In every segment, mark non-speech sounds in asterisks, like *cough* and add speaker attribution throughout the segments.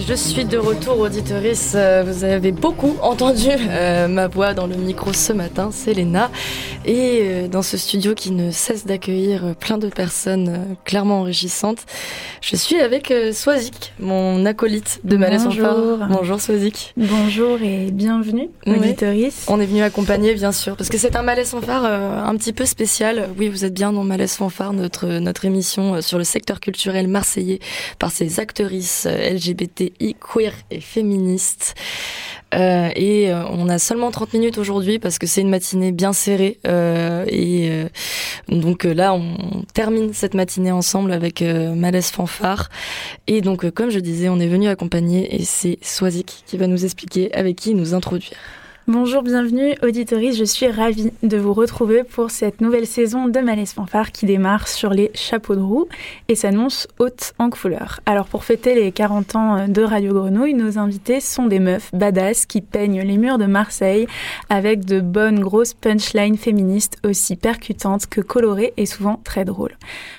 Speaker 1: je suis de retour, auditorice. Euh, vous avez beaucoup entendu euh, ma voix dans le micro ce matin, c'est. Et euh, dans ce studio qui ne cesse d'accueillir plein de personnes clairement enrichissantes, je suis avec Swazik, mon acolyte de Malaise
Speaker 2: Bonjour.
Speaker 1: Bonjour Swazik.
Speaker 2: Bonjour et bienvenue, auditorice.
Speaker 1: On est venu accompagner, bien sûr, parce que c'est un Malaise Fanfare un petit peu spécial. Oui, vous êtes bien dans Malaise Fanfare, notre, notre émission sur le secteur culturel marseillais par ses actrices LGBTI, queer et féministes. Euh, et euh, on a seulement 30 minutes aujourd'hui parce que c'est une matinée bien serrée. Euh, et donc là, on termine cette matinée ensemble avec Malaise Fanfare. Et donc, comme je disais, on est venu accompagner et c'est Swazik qui va nous expliquer avec qui nous introduire.
Speaker 2: Bonjour, bienvenue auditories, je suis ravie de vous retrouver pour cette nouvelle saison de Malaise Fanfare qui démarre sur les chapeaux de roue et s'annonce haute en couleur. Alors pour fêter les 40 ans de Radio Grenouille, nos invités sont des meufs badass qui peignent les murs de Marseille avec de bonnes grosses punchlines féministes aussi percutantes que colorées et souvent très drôles.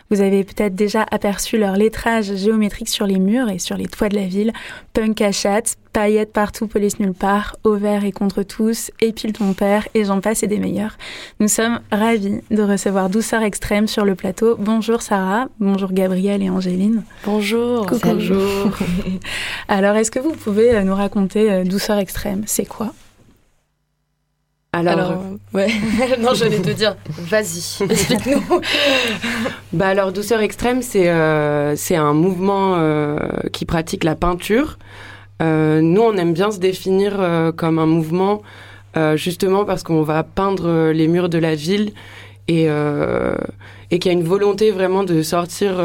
Speaker 2: Vous avez peut-être déjà aperçu leur lettrage géométrique sur les murs et sur les toits de la ville, punk à chatte, paillettes partout, police nulle part, au vert et contre tous, épile ton père, et j'en passe et des meilleurs. Nous sommes ravis de recevoir Douceur Extrême sur le plateau. Bonjour Sarah, bonjour Gabrielle et Angéline.
Speaker 1: Bonjour.
Speaker 2: Bonjour. *laughs* Alors, est-ce que vous pouvez euh, nous raconter euh, Douceur Extrême? C'est quoi?
Speaker 1: Alors, euh, ouais. *laughs* non, j'allais te dire, vas-y, explique-nous. *laughs*
Speaker 3: bah alors, douceur extrême, c'est c'est un mouvement qui pratique la peinture nous, on aime bien se définir euh, comme un mouvement, euh, justement parce qu'on va peindre les murs de la ville et, et qu'il y a une volonté vraiment de sortir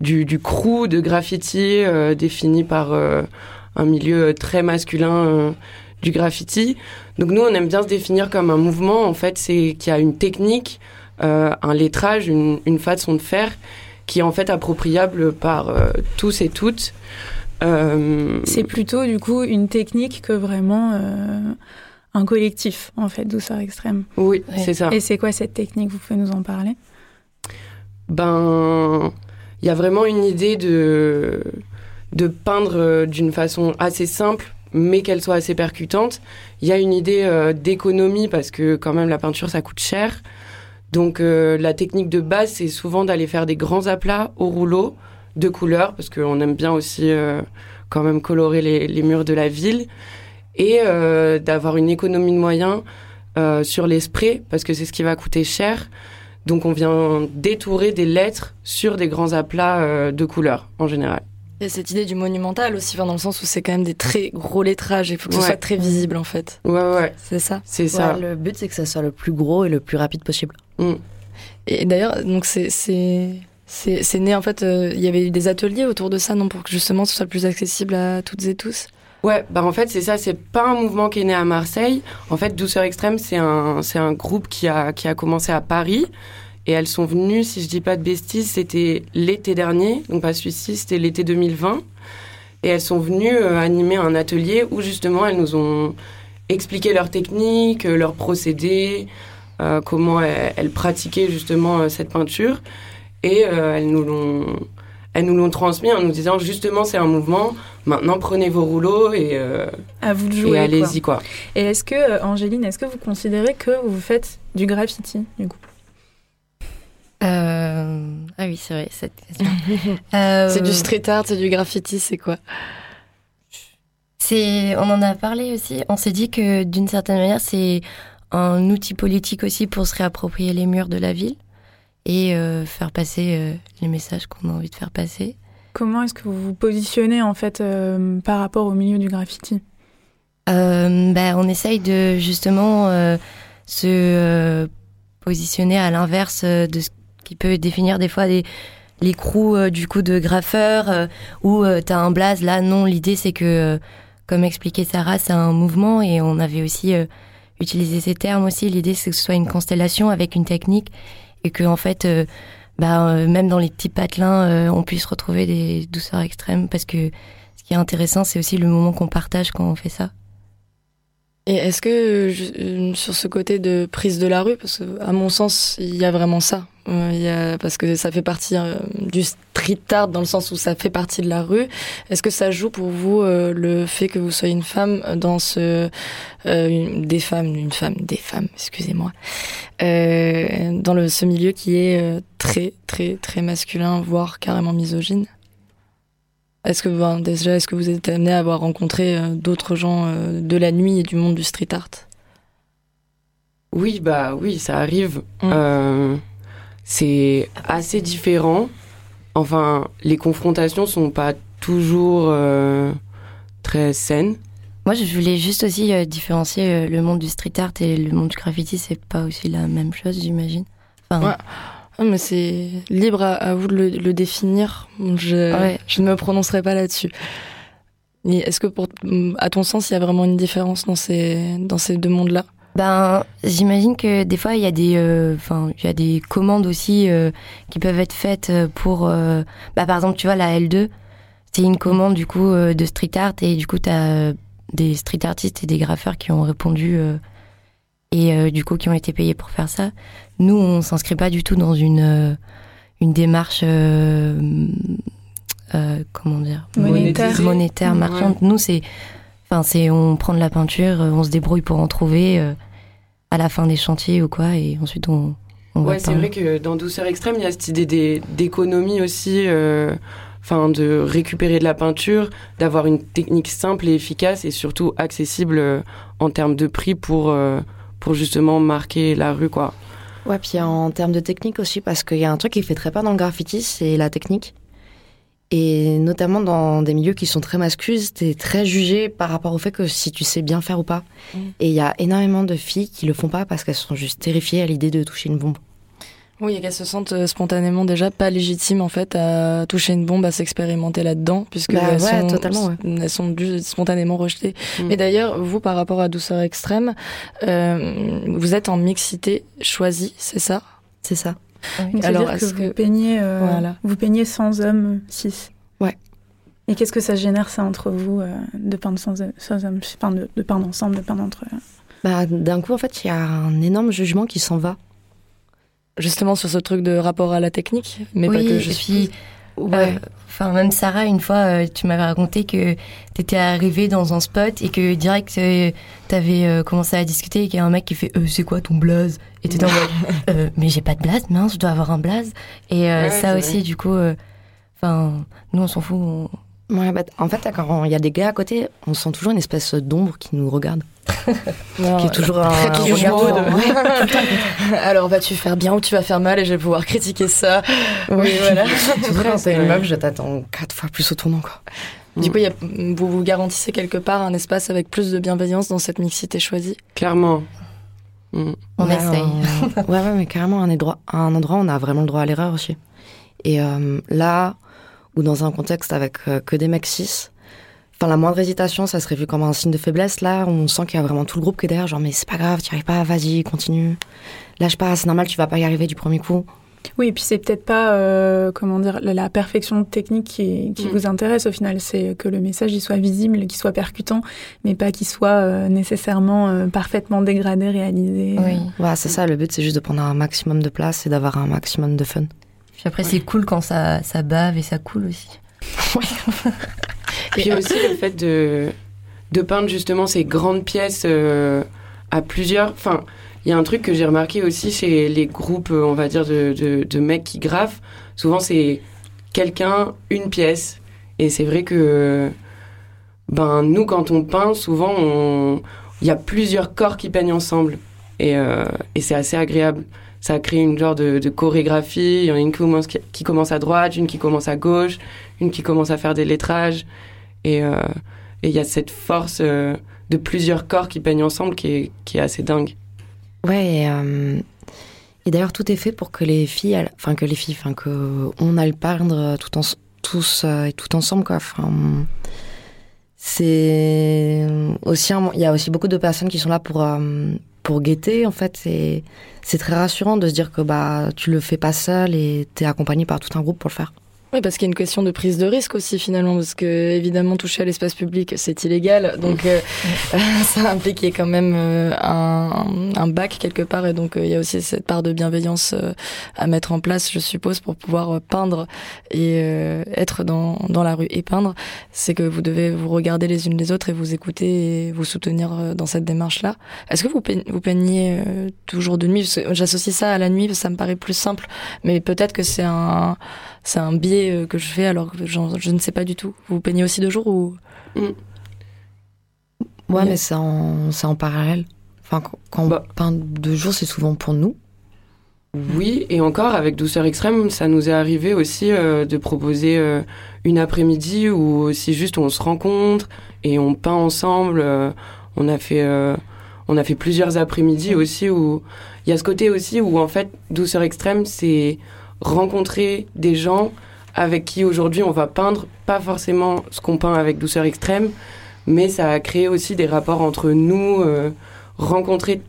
Speaker 3: du, du crew de graffiti défini par un milieu très masculin du graffiti. Donc nous, on aime bien se définir comme un mouvement. En fait, c'est qu'il y a une technique, un lettrage, une, façon de faire qui est en fait appropriable par tous et toutes.
Speaker 2: Euh, c'est plutôt du coup une technique que vraiment euh, un collectif en fait, douceur extrême.
Speaker 3: Oui, c'est ça.
Speaker 2: Et c'est quoi cette technique? Vous pouvez nous en parler?
Speaker 3: Ben, il y a vraiment une idée de de peindre euh, d'une façon assez simple, mais qu'elle soit assez percutante. Il y a une idée d'économie parce que quand même la peinture ça coûte cher. Donc la technique de base c'est souvent d'aller faire des grands aplats au rouleau de couleurs, parce qu'on aime bien aussi euh, quand même colorer les, murs de la ville, et euh, d'avoir une économie de moyens euh, sur les sprays, parce que c'est ce qui va coûter cher. Donc on vient détourer des lettres sur des grands aplats de couleurs en général.
Speaker 1: Il y a cette idée du monumental aussi, dans le sens où c'est quand même des très gros lettrages, il faut que ce soit très visible en fait.
Speaker 3: Ouais, ouais.
Speaker 1: C'est ça.
Speaker 3: C'est ça.
Speaker 4: Le but c'est que ça soit le plus gros et le plus rapide possible.
Speaker 1: Mm. Et d'ailleurs, donc c'est c'est né en fait, euh, il y avait eu des ateliers autour de ça, non, pour que justement ce soit plus accessible à toutes et tous.
Speaker 3: Ouais, bah en fait c'est ça, c'est pas un mouvement qui est né à Marseille. En fait, Douceur Extrême, c'est un, c'est un groupe qui a, qui a commencé à Paris. Et elles sont venues, si je dis pas de bêtises, c'était l'été dernier, donc pas celui-ci, c'était l'été 2020. Et elles sont venues euh, animer un atelier où justement elles nous ont expliqué leurs techniques, euh, leurs procédés, comment elles, pratiquaient justement cette peinture. Et euh, elles nous l'ont elles nous l'ont transmis en nous disant justement c'est un mouvement. Maintenant prenez vos rouleaux et
Speaker 2: euh, à vous de jouer.
Speaker 3: Et allez-y quoi.
Speaker 2: Et est-ce que euh, Angéline, est-ce que vous considérez que vous faites du graffiti du coup?
Speaker 4: Euh... Ah oui c'est vrai cette question. *laughs*
Speaker 1: c'est du street art, c'est du graffiti, c'est quoi?
Speaker 4: C'est on en a parlé aussi. On s'est dit que d'une certaine manière c'est un outil politique aussi pour se réapproprier les murs de la ville et euh, faire passer euh, les messages qu'on a envie de faire passer.
Speaker 2: Comment est-ce que vous vous positionnez en fait euh, par rapport au milieu du graffiti?
Speaker 4: Ben, On essaye de justement se positionner à l'inverse de ce qui peut définir des fois des, les crews du coup de graffeurs où tu as un blaze. Là, non, l'idée c'est que, comme expliquait Sarah, c'est un mouvement et on avait aussi utilisé ces termes aussi. L'idée c'est que ce soit une constellation avec une technique et que en fait, euh, bah, euh, même dans les petits patelins, euh, on puisse retrouver des douceurs extrêmes parce que ce qui est intéressant, c'est aussi le moment qu'on partage quand on fait ça.
Speaker 1: Et est-ce que sur ce côté de prise de la rue, parce que à mon sens, il y a vraiment ça. Euh, parce que ça fait partie euh, du street art dans le sens où ça fait partie de la rue. Est-ce que ça joue pour vous euh, le fait que vous soyez une femme dans ce des femmes, une femme, des femmes, excusez-moi, dans le, ce milieu qui est très très très masculin, voire carrément misogyne? Est-ce que ben, déjà est-ce que vous êtes amené à avoir rencontré d'autres gens de la nuit et du monde du street art?
Speaker 3: Oui, bah oui, ça arrive. Mmh c'est assez différent. Enfin, les confrontations sont pas toujours euh, très saines.
Speaker 4: Moi, je voulais juste aussi euh, différencier euh, le monde du street art et le monde du graffiti. C'est pas aussi la même chose, j'imagine.
Speaker 1: Enfin, ah, mais c'est libre à, vous de le, définir. Je, je ne me prononcerai pas là-dessus. Est-ce que, pour, à ton sens, il y a vraiment une différence dans ces, dans ces deux mondes-là?
Speaker 4: Ben, j'imagine que des fois il y a des, euh, enfin, il y a des commandes aussi euh, qui peuvent être faites euh, pour, bah, par exemple, tu vois la L2, c'est une commande du coup de street art et du coup tu as des street artistes et des graffeurs qui ont répondu et du coup qui ont été payés pour faire ça. Nous, on s'inscrit pas du tout dans une une démarche comment dire
Speaker 2: monétaire,
Speaker 4: monétaire marchande. Nous, c'est Enfin, c'est on prend de la peinture, on se débrouille pour en trouver à la fin des chantiers ou quoi, et ensuite on. on
Speaker 3: ouais, c'est vrai que dans Douceur Extrême, il y a cette idée d'économie aussi, euh, enfin de récupérer de la peinture, d'avoir une technique simple et efficace et surtout accessible euh, en termes de prix pour, euh, pour justement marquer la rue, quoi.
Speaker 5: Ouais, puis en termes de technique aussi, parce qu'il y a un truc qui fait très peur dans le graffiti, c'est la technique. Et notamment dans des milieux qui sont très masculins, t'es très jugé par rapport au fait que si tu sais bien faire ou pas. Mm. Et il y a énormément de filles qui le font pas parce qu'elles sont juste terrifiées à l'idée de toucher une bombe.
Speaker 1: Oui, et qu'elles se sentent euh, spontanément déjà pas légitimes en fait à toucher une bombe, à s'expérimenter là-dedans, puisque
Speaker 5: bah
Speaker 1: elles,
Speaker 5: sont,
Speaker 1: totalement, elles sont spontanément rejetées. Mm. Mais d'ailleurs, vous, par rapport à douceur extrême, euh, vous êtes en mixité choisie, c'est ça?
Speaker 5: C'est ça.
Speaker 2: Alors, est-ce que, vous peignez, euh, vous peignez sans hommes 6
Speaker 5: Ouais.
Speaker 2: Et qu'est-ce que ça génère ça entre vous euh, de peindre sans, sans enfin de, de, peindre ensemble, de peindre entre eux
Speaker 5: Bah d'un coup en fait il y a un énorme jugement qui s'en va.
Speaker 1: Justement sur ce truc de rapport à la technique, mais
Speaker 4: oui,
Speaker 1: pas que
Speaker 4: je suis. Ouais. Enfin, même Sarah, une fois, euh, tu m'avais raconté que tu étais arrivée dans un spot et que direct, euh, tu avais euh, commencé à discuter et qu'il y a un mec qui fait C'est quoi ton blaze? Et tu en *laughs* Mais j'ai pas de blaze, mince, je dois avoir un blaze. Et ça aussi, du coup, enfin, nous, on s'en fout.
Speaker 5: Ouais, bah, en fait, quand il y a des gars à côté, on sent toujours une espèce d'ombre qui nous regarde. *laughs* qui est toujours un, *laughs*
Speaker 1: Alors, vas-tu faire bien ou tu vas faire mal et je vais pouvoir critiquer ça.
Speaker 5: Oui, voilà. *laughs* quand t'es une meuf, je t'attends quatre fois plus au tournant, quoi.
Speaker 1: Du coup, y a, vous vous garantissez quelque part un espace avec plus de bienveillance dans cette mixité choisie?
Speaker 3: Clairement.
Speaker 4: Mm. On essaye.
Speaker 5: ouais, ouais, mais carrément, un endroit, un endroit où on a vraiment le droit à l'erreur aussi. Et euh, là, ou dans un contexte avec euh, que des mecs cis, enfin la moindre hésitation, ça serait vu comme un signe de faiblesse. Là, on sent qu'il y a vraiment tout le groupe qui est derrière, genre mais c'est pas grave, tu arrives pas, vas-y, continue. Lâche pas, c'est normal, tu vas pas y arriver du premier coup.
Speaker 2: Oui, et puis c'est peut-être pas, euh, comment dire, la, perfection technique qui, qui mm. vous intéresse au final, c'est que le message il soit visible, qu'il soit percutant, mais pas qu'il soit euh, nécessairement parfaitement dégradé, réalisé.
Speaker 5: Oui, ouais, c'est ça, le but c'est juste de prendre un maximum de place et d'avoir un maximum de fun.
Speaker 4: Puis après, c'est cool quand ça, ça bave et ça coule aussi.
Speaker 3: et *laughs* puis aussi le fait de, de peindre justement ces grandes pièces euh, à plusieurs. Enfin, il y a un truc que j'ai remarqué aussi chez les groupes, euh, on va dire, de, de, de mecs qui graffent. Souvent, c'est quelqu'un, une pièce. Et c'est vrai que, ben, nous, quand on peint, souvent, il y a plusieurs corps qui peignent ensemble. Et, euh, et c'est assez agréable ça crée une genre de, chorégraphie. Il y en a une qui commence, qui commence, à droite, une qui commence à gauche, une qui commence à faire des lettrages. Et euh, il y a cette force euh, de plusieurs corps qui peignent ensemble qui est, qui est assez dingue.
Speaker 5: Ouais, et, d'ailleurs tout est fait pour que les filles, enfin que les filles, enfin que on aille peindre tout tous et tout ensemble quoi. C'est aussi il y a aussi beaucoup de personnes qui sont là pour pour guetter en fait c'est très rassurant de se dire que bah tu le fais pas seul et tu es accompagné par tout un groupe pour le faire.
Speaker 6: Oui, parce qu'il y a une question de prise de risque aussi finalement, parce que évidemment toucher à l'espace public c'est illégal, donc euh, *laughs* ça implique quand même euh, un, un, bac quelque part, et donc euh, il y a aussi cette part de bienveillance à mettre en place, je suppose, pour pouvoir peindre et être dans, dans la rue et peindre. C'est que vous devez vous regarder les unes les autres et vous écouter et vous soutenir dans cette démarche-là. Est-ce que vous peignez, vous peignez toujours de nuit? J'associe ça à la nuit, ça me paraît plus simple, mais peut-être que c'est un c'est un biais euh, que je fais alors que je ne sais pas du tout. Vous peignez aussi de jour ou? Mm.
Speaker 5: Ouais, mais c'est en, en parallèle. Enfin, quand on bah. peint de jour, c'est souvent pour nous.
Speaker 3: Oui, et encore avec Douceur Extrême, ça nous est arrivé aussi euh, de proposer euh, une après-midi où si juste on se rencontre et on peint ensemble. on a fait, on a fait plusieurs après-midi aussi où il y a ce côté aussi où en fait Douceur Extrême, c'est rencontrer des gens avec qui aujourd'hui on va peindre, pas forcément ce qu'on peint avec douceur extrême, mais ça a créé aussi des rapports entre nous, euh, rencontrés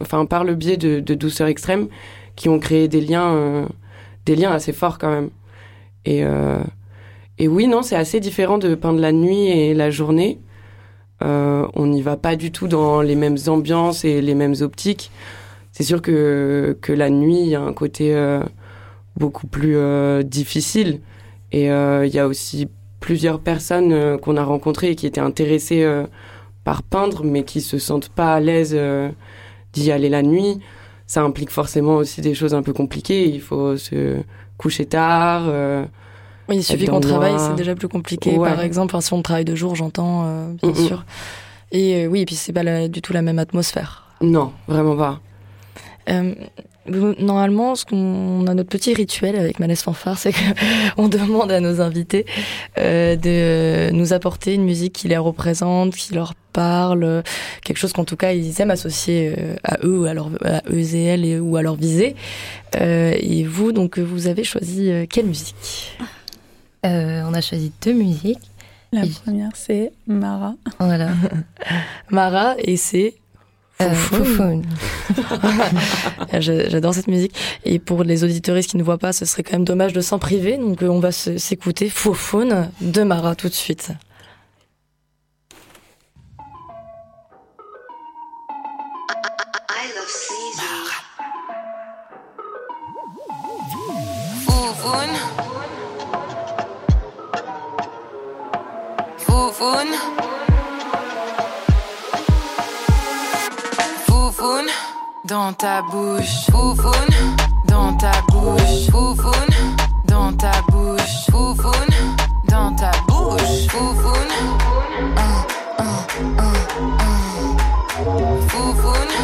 Speaker 3: enfin, par le biais de, douceur extrême, qui ont créé des liens, euh, des liens assez forts quand même. Et, euh, et oui, non, c'est assez différent de peindre la nuit et la journée. on n'y va pas du tout dans les mêmes ambiances et les mêmes optiques. C'est sûr que, que la nuit, il y a un côté beaucoup plus euh, difficile. Et euh, il y a aussi plusieurs personnes euh, qu'on a rencontrées et qui étaient intéressées par peindre, mais qui se sentent pas à l'aise d'y aller la nuit. Ça implique forcément aussi des choses un peu compliquées. Il faut se coucher tard.
Speaker 6: oui, il suffit qu'on travaille, c'est déjà plus compliqué. Par exemple, si on travaille de jour, j'entends, bien sûr. Et oui, et puis c'est pas du tout la même atmosphère.
Speaker 3: Non, vraiment pas.
Speaker 6: Normalement, ce qu'on a notre petit rituel avec Manès Fanfare, c'est qu'on *laughs* demande à nos invités euh, de nous apporter une musique qui les représente, qui leur parle, quelque chose qu'en tout cas ils aiment associer euh, à eux, à, leur, à eux et elles, ou à leur visée. Euh, et vous, donc, vous avez choisi quelle musique?
Speaker 4: On a choisi deux musiques.
Speaker 2: La première, c'est Mara.
Speaker 6: Voilà. *laughs* Mara, et c'est?
Speaker 4: Euh, *laughs*
Speaker 6: J'adore cette musique. Et pour les auditoristes qui ne voient pas, ce serait quand même dommage de s'en priver. Donc euh, on va s'écouter Foufoune de Mara tout de suite. Foufoune. Dans ta bouche, foufoune, dans ta bouche, foufoune, dans ta bouche, foufoune, dans ta bouche, foufoune. Un, un, un, un. Foufoune.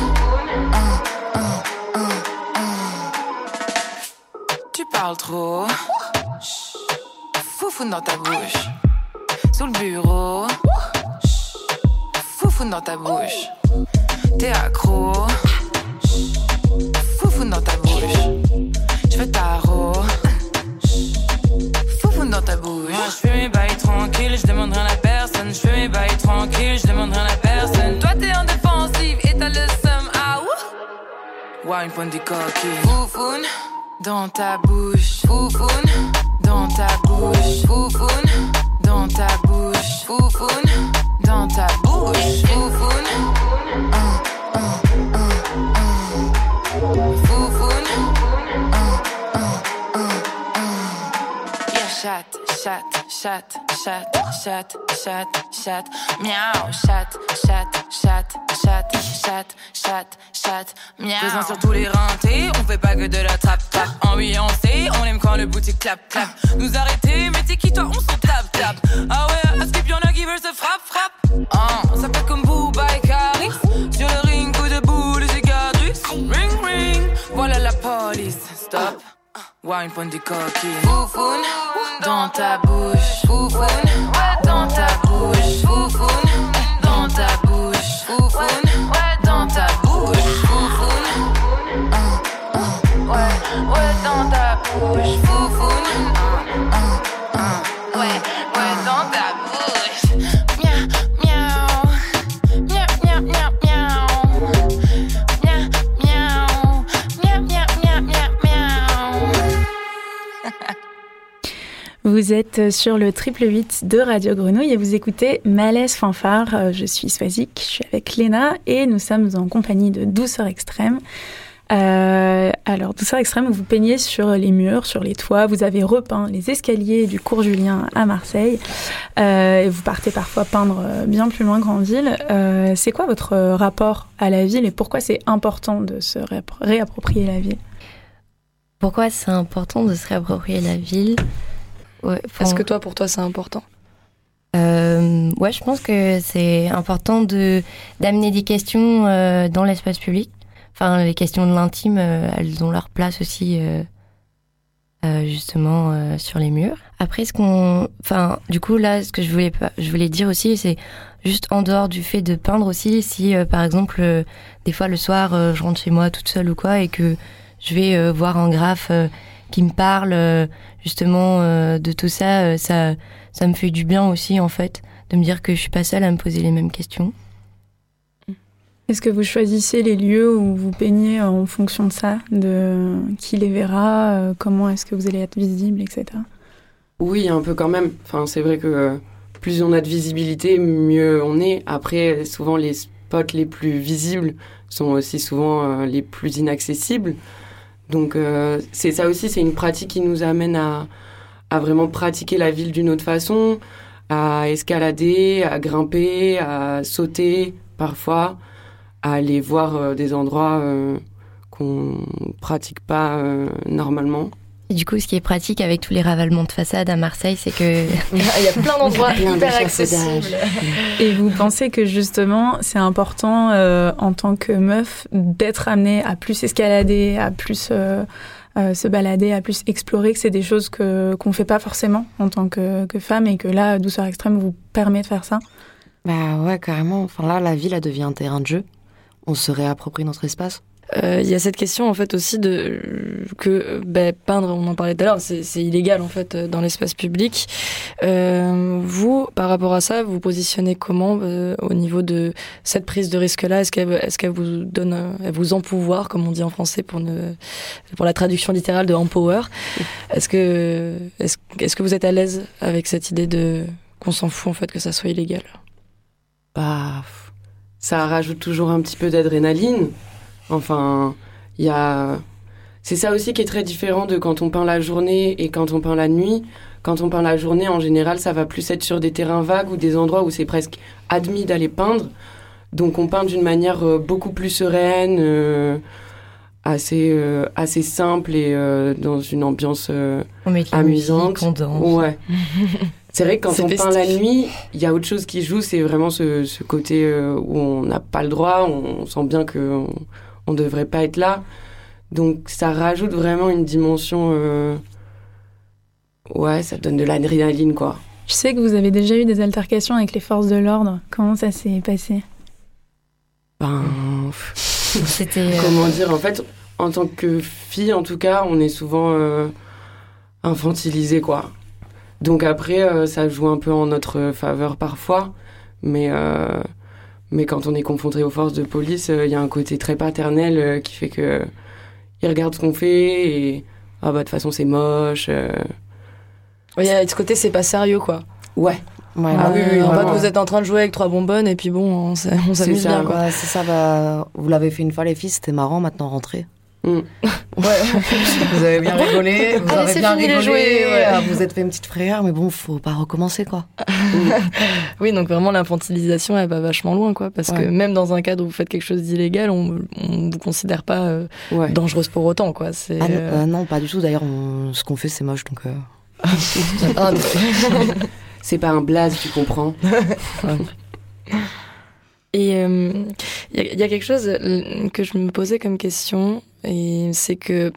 Speaker 6: Un, un, un, un. Tu parles trop. Foufoune dans ta bouche. Sous le bureau. Foufoune dans ta bouche. T'es accro bouche. Je veux ta Foufou dans ta bouche. Moi, je fais mes bails tranquilles, je demande rien à personne. Je fais mes bails tranquilles, je demande rien à personne. Toi, t'es en défensive et t'as le seum. Ah ouh. Wine point du coquille. Foufoune dans ta bouche. Foufoune dans ta bouche. Foufoune dans ta bouche. Foufoune dans ta bouche. Foufoune. Chat, chat, chat, chat, chat, chat, miaou, chat, chat, chat, chat, chat, chat, chat, miaou. Présent sur tous les rentés, on fait pas que de la trap trap. Ambiancé, on aime quand le boutique clap clap. Nous arrêter, mais t'es qui toi, on s'en tape tape. Ah ouais, à skip y'en a qui veulent se frappe frappe. Ah, ça fait comme Booba et Caris. Sur le ring, coup de boule, cicatrice. Ring ring, voilà la police. Stop. Wine point du coquille. Foufoune dans ta bouche. Foufoune dans ta bouche. Foufoune dans ta bouche. Foufoune dans ta bouche. Foufoune. Ouais, ouais, dans ta bouche.
Speaker 2: Vous êtes sur le triple 8 de Radio Grenouille et vous écoutez Malaise Fanfare. Euh, je suis Swazik, je suis avec Léna et nous sommes en compagnie de Douceur Extrême. Euh, alors, Douceur Extrême, vous peignez sur les murs, sur les toits. Vous avez repeint les escaliers du cours Julien à Marseille. Euh, et vous partez parfois peindre bien plus loin qu'en ville. c'est quoi votre rapport à la ville et pourquoi c'est important de se réapproprier la ville?
Speaker 4: Pourquoi c'est important de se réapproprier la ville?
Speaker 1: Est-ce que toi, pour toi, c'est important
Speaker 4: euh, ouais, je pense que c'est important de d'amener des questions euh, dans l'espace public. Enfin, les questions de l'intime, euh, elles ont leur place aussi, justement, sur les murs. Après, ce qu'on, enfin, du coup, là, ce que je voulais, je voulais dire aussi, c'est juste en dehors du fait de peindre aussi, si par exemple, des fois le soir, je rentre chez moi toute seule ou quoi, et que je vais voir un graphe qui me parle euh, justement euh, de tout ça, euh, ça, ça me fait du bien aussi en fait, de me dire que je suis pas seule à me poser les mêmes questions.
Speaker 2: Est-ce que vous choisissez les lieux où vous peignez en fonction de ça, de qui les verra, comment est-ce que vous allez être visible, etc.
Speaker 3: Oui, un peu quand même. Enfin, c'est vrai que plus on a de visibilité, mieux on est. Après, souvent les spots les plus visibles sont aussi souvent les plus inaccessibles. Donc euh, c'est ça aussi, c'est une pratique qui nous amène à, à vraiment pratiquer la ville d'une autre façon, à escalader, à grimper, à sauter parfois, à aller voir euh, des endroits euh, qu'on pratique pas normalement
Speaker 4: du coup, ce qui est pratique avec tous les ravalements de façade à Marseille, c'est que *laughs*
Speaker 1: il y a plein d'endroits hyper accessibles.
Speaker 2: Et vous pensez que justement, c'est important euh, en tant que meuf d'être amenée à plus escalader, à plus euh, euh, se balader, à plus explorer, que c'est des choses que qu'on fait pas forcément en tant que, que femme et que là, douceur extrême vous permet de faire ça?
Speaker 5: Bah ouais, carrément. Enfin là, la ville, elle devient un terrain de jeu. On se réapproprie notre espace.
Speaker 1: Euh, il y a cette question en fait aussi de que ben, peindre, on en parlait tout à l'heure, c'est illégal en fait dans l'espace public. Euh, vous, par rapport à ça, vous positionnez comment euh, au niveau de cette prise de risque-là? Est-ce qu'elle est qu'elle vous donne, elle vous empouvoir, comme on dit en français pour ne pour la traduction littérale de empower? Est-ce que est-ce est que vous êtes à l'aise avec cette idée de qu'on s'en fout en fait que ça soit illégal?
Speaker 3: Bah, ça rajoute toujours un petit peu d'adrénaline. Enfin, il y a. C'est ça aussi qui est très différent de quand on peint la journée et quand on peint la nuit. Quand on peint la journée, en général, ça va plus être sur des terrains vagues ou des endroits où c'est presque admis d'aller peindre. Donc on peint d'une manière euh, beaucoup plus sereine, euh, assez, euh, assez simple et dans une ambiance amusante. ouais. *laughs* C'est vrai que quand on peint la nuit, il y a autre chose qui joue, c'est vraiment ce, ce côté où on n'a pas le droit, on, sent bien que on devrait pas être là. Donc ça rajoute vraiment une dimension. Euh, ouais, ça donne de l'adrénaline, quoi.
Speaker 2: Je sais que vous avez déjà eu des altercations avec les forces de l'ordre. Comment ça s'est passé?
Speaker 3: Ben. *laughs* C'était. Euh, Comment dire? En fait, en tant que fille, en tout cas, on est souvent euh, infantilisé, quoi. Donc après, ça joue un peu en notre faveur parfois. Mais mais quand on est confronté aux forces de police, il euh, y a un côté très paternel euh, qui fait que ils regardent ce qu'on fait et ah bah de toute façon c'est moche.
Speaker 1: Euh. Oui, de ce côté c'est pas sérieux quoi.
Speaker 3: Ouais.
Speaker 1: Ouais, ah, oui, oui, en fait, vous êtes en train de jouer avec trois bonbonnes et puis bon, on s'amuse bien. Quoi.
Speaker 5: c'est ça, bah, vous l'avez fait une fois les filles, c'était marrant, maintenant rentrez.
Speaker 3: Mm. *laughs*
Speaker 5: vous avez bien rigolé, vous avez bien rigolé, vous êtes fait une petite frayeur, mais bon, faut pas recommencer quoi. *laughs*
Speaker 1: oui, donc vraiment l'infantilisation, elle va vachement loin quoi, parce que même dans un cadre où vous faites quelque chose d'illégal, on, on vous considère pas euh, dangereuse pour autant quoi.
Speaker 5: C'est ah, euh, non, pas du tout. D'ailleurs, ce qu'on fait, c'est moche, donc. Euh. *laughs*
Speaker 3: Ah, c'est pas un blaze, tu comprends.
Speaker 1: Et il y, a quelque chose que je me posais comme question, et c'est que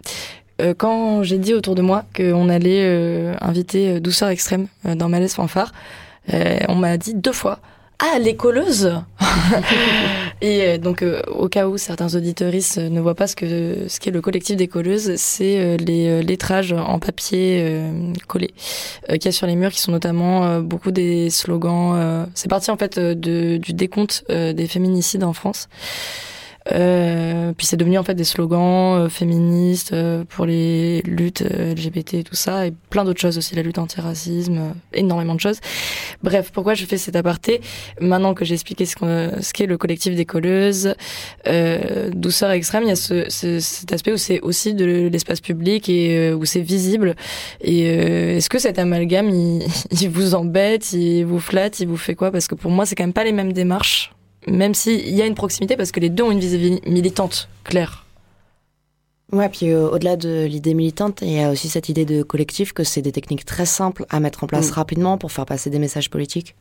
Speaker 1: euh, quand j'ai dit autour de moi qu'on allait euh, inviter euh, Douceur Extrême dans Malaise Fanfare, on m'a dit deux fois ah, les colleuses *laughs* Et donc, au cas où certains auditeuristes ne voient pas ce que ce qu'est le collectif des colleuses, c'est les lettrages en papier collé qu'il y a sur les murs, qui sont notamment beaucoup des slogans. c'est parti en fait du décompte des féminicides en France. Euh, puis c'est devenu en fait des slogans euh, féministes euh, pour les luttes LGBT et tout ça, et plein d'autres choses aussi, la lutte anti-racisme, énormément de choses. Bref, pourquoi je fais cet aparté? Maintenant que j'ai expliqué ce, ce qu'est le collectif des colleuses, douceur extrême, il y a ce, ce, cet aspect où c'est aussi de l'espace public et où c'est visible. Et est-ce que cet amalgame, il, *laughs* il vous embête, il vous flatte, il vous fait quoi? Parce que pour moi, c'est quand même pas les mêmes démarches même s'il y a une proximité, parce que les deux ont une visée militante claire.
Speaker 5: Ouais, puis euh, au-delà de l'idée militante, il y a aussi cette idée de collectif que c'est des techniques très simples à mettre en place mm. rapidement pour faire passer des messages politiques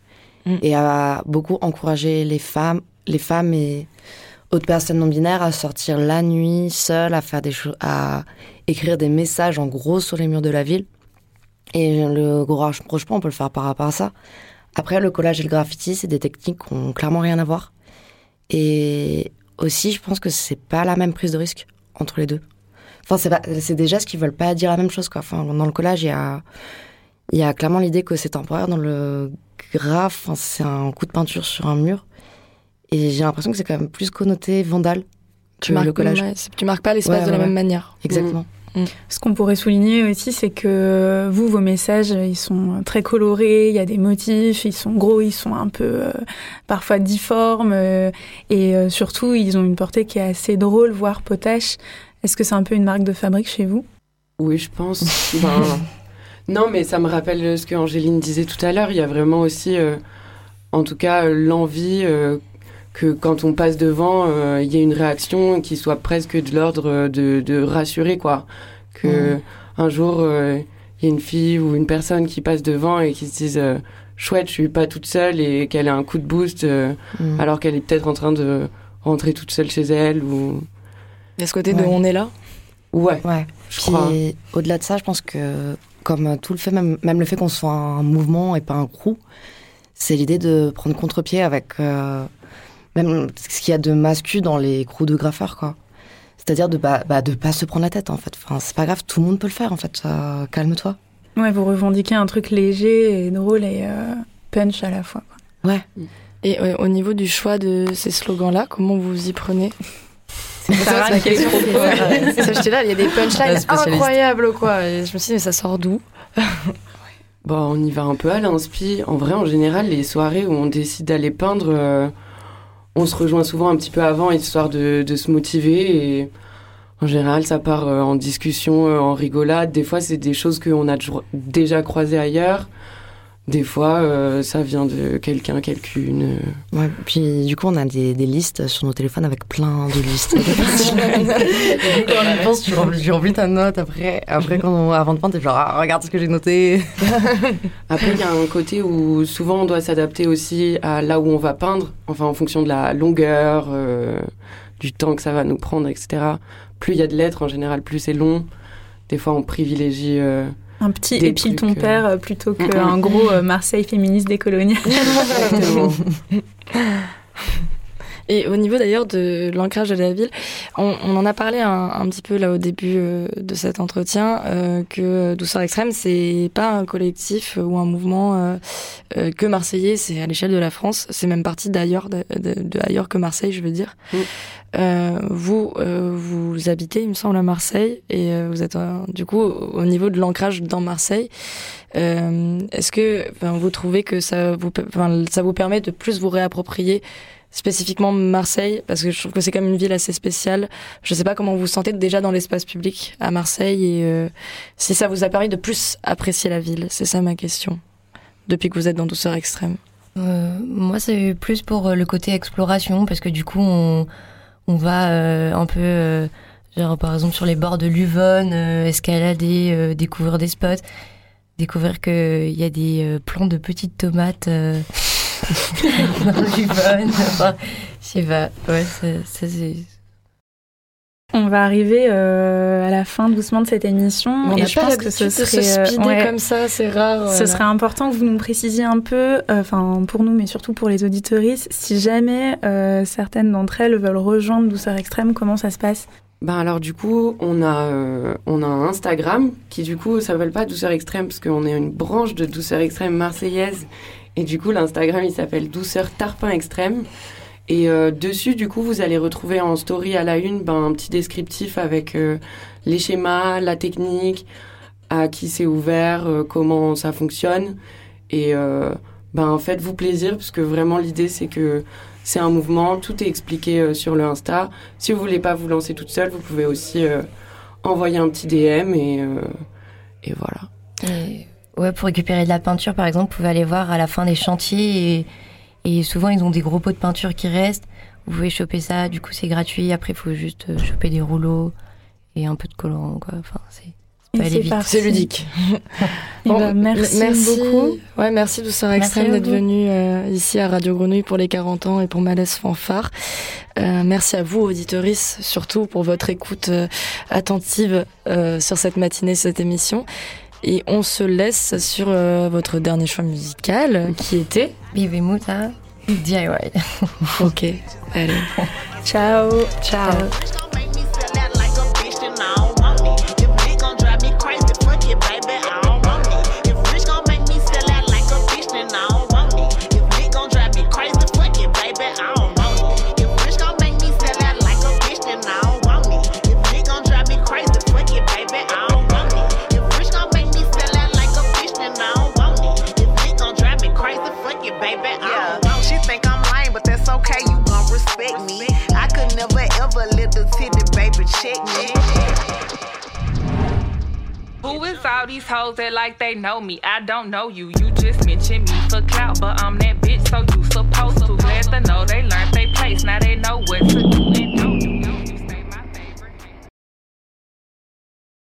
Speaker 5: mm. et à beaucoup encourager les femmes, les femmes et autres personnes non binaires à sortir la nuit seules, à faire des choses, à écrire des messages en gros sur les murs de la ville. Et le gros rapprochement, on peut le faire par rapport à ça. Après, le collage et le graffiti, c'est des techniques qui ont clairement rien à voir. Et aussi, je pense que c'est pas la même prise de risque entre les deux. Enfin, c'est des gestes qui veulent pas dire la même chose, quoi. Enfin, dans le collage, il y a, il y a clairement l'idée que c'est temporaire. Dans le graphe, c'est un coup de peinture sur un mur. Et j'ai l'impression que c'est quand même plus connoté vandal
Speaker 1: tu marques, le collage. tu marques pas l'espace de la même manière.
Speaker 5: Exactement.
Speaker 2: Mm. Ce qu'on pourrait souligner aussi, c'est que vous, vos messages, ils sont très colorés, il y a des motifs, ils sont gros, ils sont un peu euh, parfois difformes, euh, et euh, surtout, ils ont une portée qui est assez drôle, voire potache. Est-ce que c'est un peu une marque de fabrique chez vous?
Speaker 3: Oui, je pense. Ben, *laughs* non, mais ça me rappelle ce que Angéline disait tout à l'heure. Il y a vraiment aussi, en tout cas, l'envie que quand on passe devant, euh, il y ait une réaction qui soit presque de l'ordre de, de, rassurer, quoi. Que un jour, euh, il y a une fille ou une personne qui passe devant et qui se dise euh, chouette, je suis pas toute seule et qu'elle a un coup de boost alors qu'elle est peut-être en train de rentrer toute seule chez elle ou.
Speaker 1: Il y a ce côté de on est là.
Speaker 3: Ouais.
Speaker 5: Ouais. Puis au-delà de ça, je pense que comme tout le fait, même, même le fait qu'on soit un mouvement et pas un crew, c'est l'idée de prendre contre-pied avec même ce qu'il y a de mascu dans les crews de graffeurs, quoi. C'est-à-dire de bah, bah, de pas se prendre la tête, en fait. Enfin, c'est pas grave, tout le monde peut le faire, en fait. Calme-toi.
Speaker 2: Ouais, vous revendiquez un truc léger et drôle et euh, punch à la fois.
Speaker 5: Quoi. Ouais.
Speaker 1: Et au niveau du choix de ces slogans-là, comment vous y prenez? *laughs*
Speaker 2: C'est ça, la question.
Speaker 1: J'étais là, il y a des punchlines incroyables, quoi. Et je me suis dit, mais ça sort d'où?
Speaker 3: Bon, on y va un peu à l'inspi. En vrai, en général, les soirées où on décide d'aller peindre, euh, on se rejoint souvent un petit peu avant, histoire de, se motiver. Et en général, ça part euh, en discussion, euh, en rigolade. Des fois, c'est des choses qu'on a déjà croisées ailleurs. Des fois, euh, ça vient de quelqu'un, quelqu'une.
Speaker 5: Ouais, puis du coup, on a des, listes sur nos téléphones avec plein de listes. *laughs* quand on pense, tu remplis, ta note après. Après, quand on, avant de prendre, t'es genre, ah, regarde ce que j'ai noté. *laughs*
Speaker 3: après, il y a un côté où souvent on doit s'adapter aussi à là où on va peindre, enfin en fonction de la longueur, euh, du temps que ça va nous prendre, etc. Plus il y a de lettres, en général, plus c'est long. Des fois, on privilégie. Euh,
Speaker 2: un petit et puis ton père euh, plutôt qu'un gros euh, Marseille féministe décolonial. *laughs*
Speaker 1: Et au niveau d'ailleurs de l'ancrage de la ville, on, en a parlé un, petit peu là au début euh, de cet entretien que Douceur Extrême, c'est pas un collectif ou un mouvement que marseillais, c'est à l'échelle de la France, c'est même parti d'ailleurs, de, ailleurs que Marseille, je veux dire. Mm. Euh, vous, euh, vous habitez, il me semble, à Marseille, et euh, vous êtes du coup au niveau de l'ancrage dans Marseille. Est-ce que vous trouvez que ça vous, ça vous permet de plus vous réapproprier spécifiquement Marseille Parce que je trouve que c'est même une ville assez spéciale. Je ne sais pas comment vous vous sentez déjà dans l'espace public à Marseille et si ça vous a permis de plus apprécier la ville. C'est ça ma question, depuis que vous êtes dans Douceur Extrême.
Speaker 4: moi, c'est plus pour le côté exploration, parce que du coup, on on va euh, un peu, euh, genre par exemple sur les bords de l'Uvonne, euh, escalader, découvrir des spots, découvrir qu'il y a des plants de petites tomates *laughs* dans l'Uvonne. Enfin, je sais pas, ouais, ça, ça c'est
Speaker 2: on va arriver euh, à la fin doucement de cette émission
Speaker 1: on et je pense que ce serait euh, comme ça, c'est rare.
Speaker 2: Ce serait important que vous nous précisiez un peu, euh, enfin pour nous, mais surtout pour les auditoristes, si jamais certaines d'entre elles veulent rejoindre Douceur Extrême, comment ça se passe?
Speaker 3: Ben alors du coup, on a on a un Instagram qui du coup s'appelle pas Douceur Extrême parce qu'on est une branche de Douceur Extrême marseillaise et du coup l'Instagram il s'appelle Douceur Tarpin Extrême. Et dessus, du coup, vous allez retrouver en story à la une ben, un petit descriptif avec les schémas, la technique, à qui c'est ouvert, comment ça fonctionne. Et ben, faites-vous plaisir, parce que vraiment l'idée c'est que c'est un mouvement, tout est expliqué sur le Insta. Si vous voulez pas vous lancer toute seule, vous pouvez aussi envoyer un petit DM et, euh, et voilà.
Speaker 4: Ouais, pour récupérer de la peinture, par exemple, vous pouvez aller voir à la fin des chantiers et, et souvent ils ont des gros pots de peinture qui restent. Vous pouvez choper ça, du coup c'est gratuit. Après, il faut juste euh, choper des rouleaux et un peu de colorant, quoi. Enfin, c'est
Speaker 7: c'est ludique. *laughs*
Speaker 2: Eh ben, merci, beaucoup.
Speaker 7: Ouais, merci Douceur Extrême d'être venu euh, ici à Radio Grenouille pour les 40 ans et pour Malaise Fanfare. Euh, merci à vous, auditoris, surtout pour votre écoute euh, attentive sur cette matinée, cette émission. Et on se laisse sur votre dernier choix musical qui était
Speaker 4: Bivemuta DIY.
Speaker 7: ok, allez. *laughs*
Speaker 2: Ciao.
Speaker 7: Ciao.
Speaker 8: hoes like they know me. I don't know you, you just mention me for clout, but I'm that bitch, so you supposed to let them know they learned they place. Now they know what to do.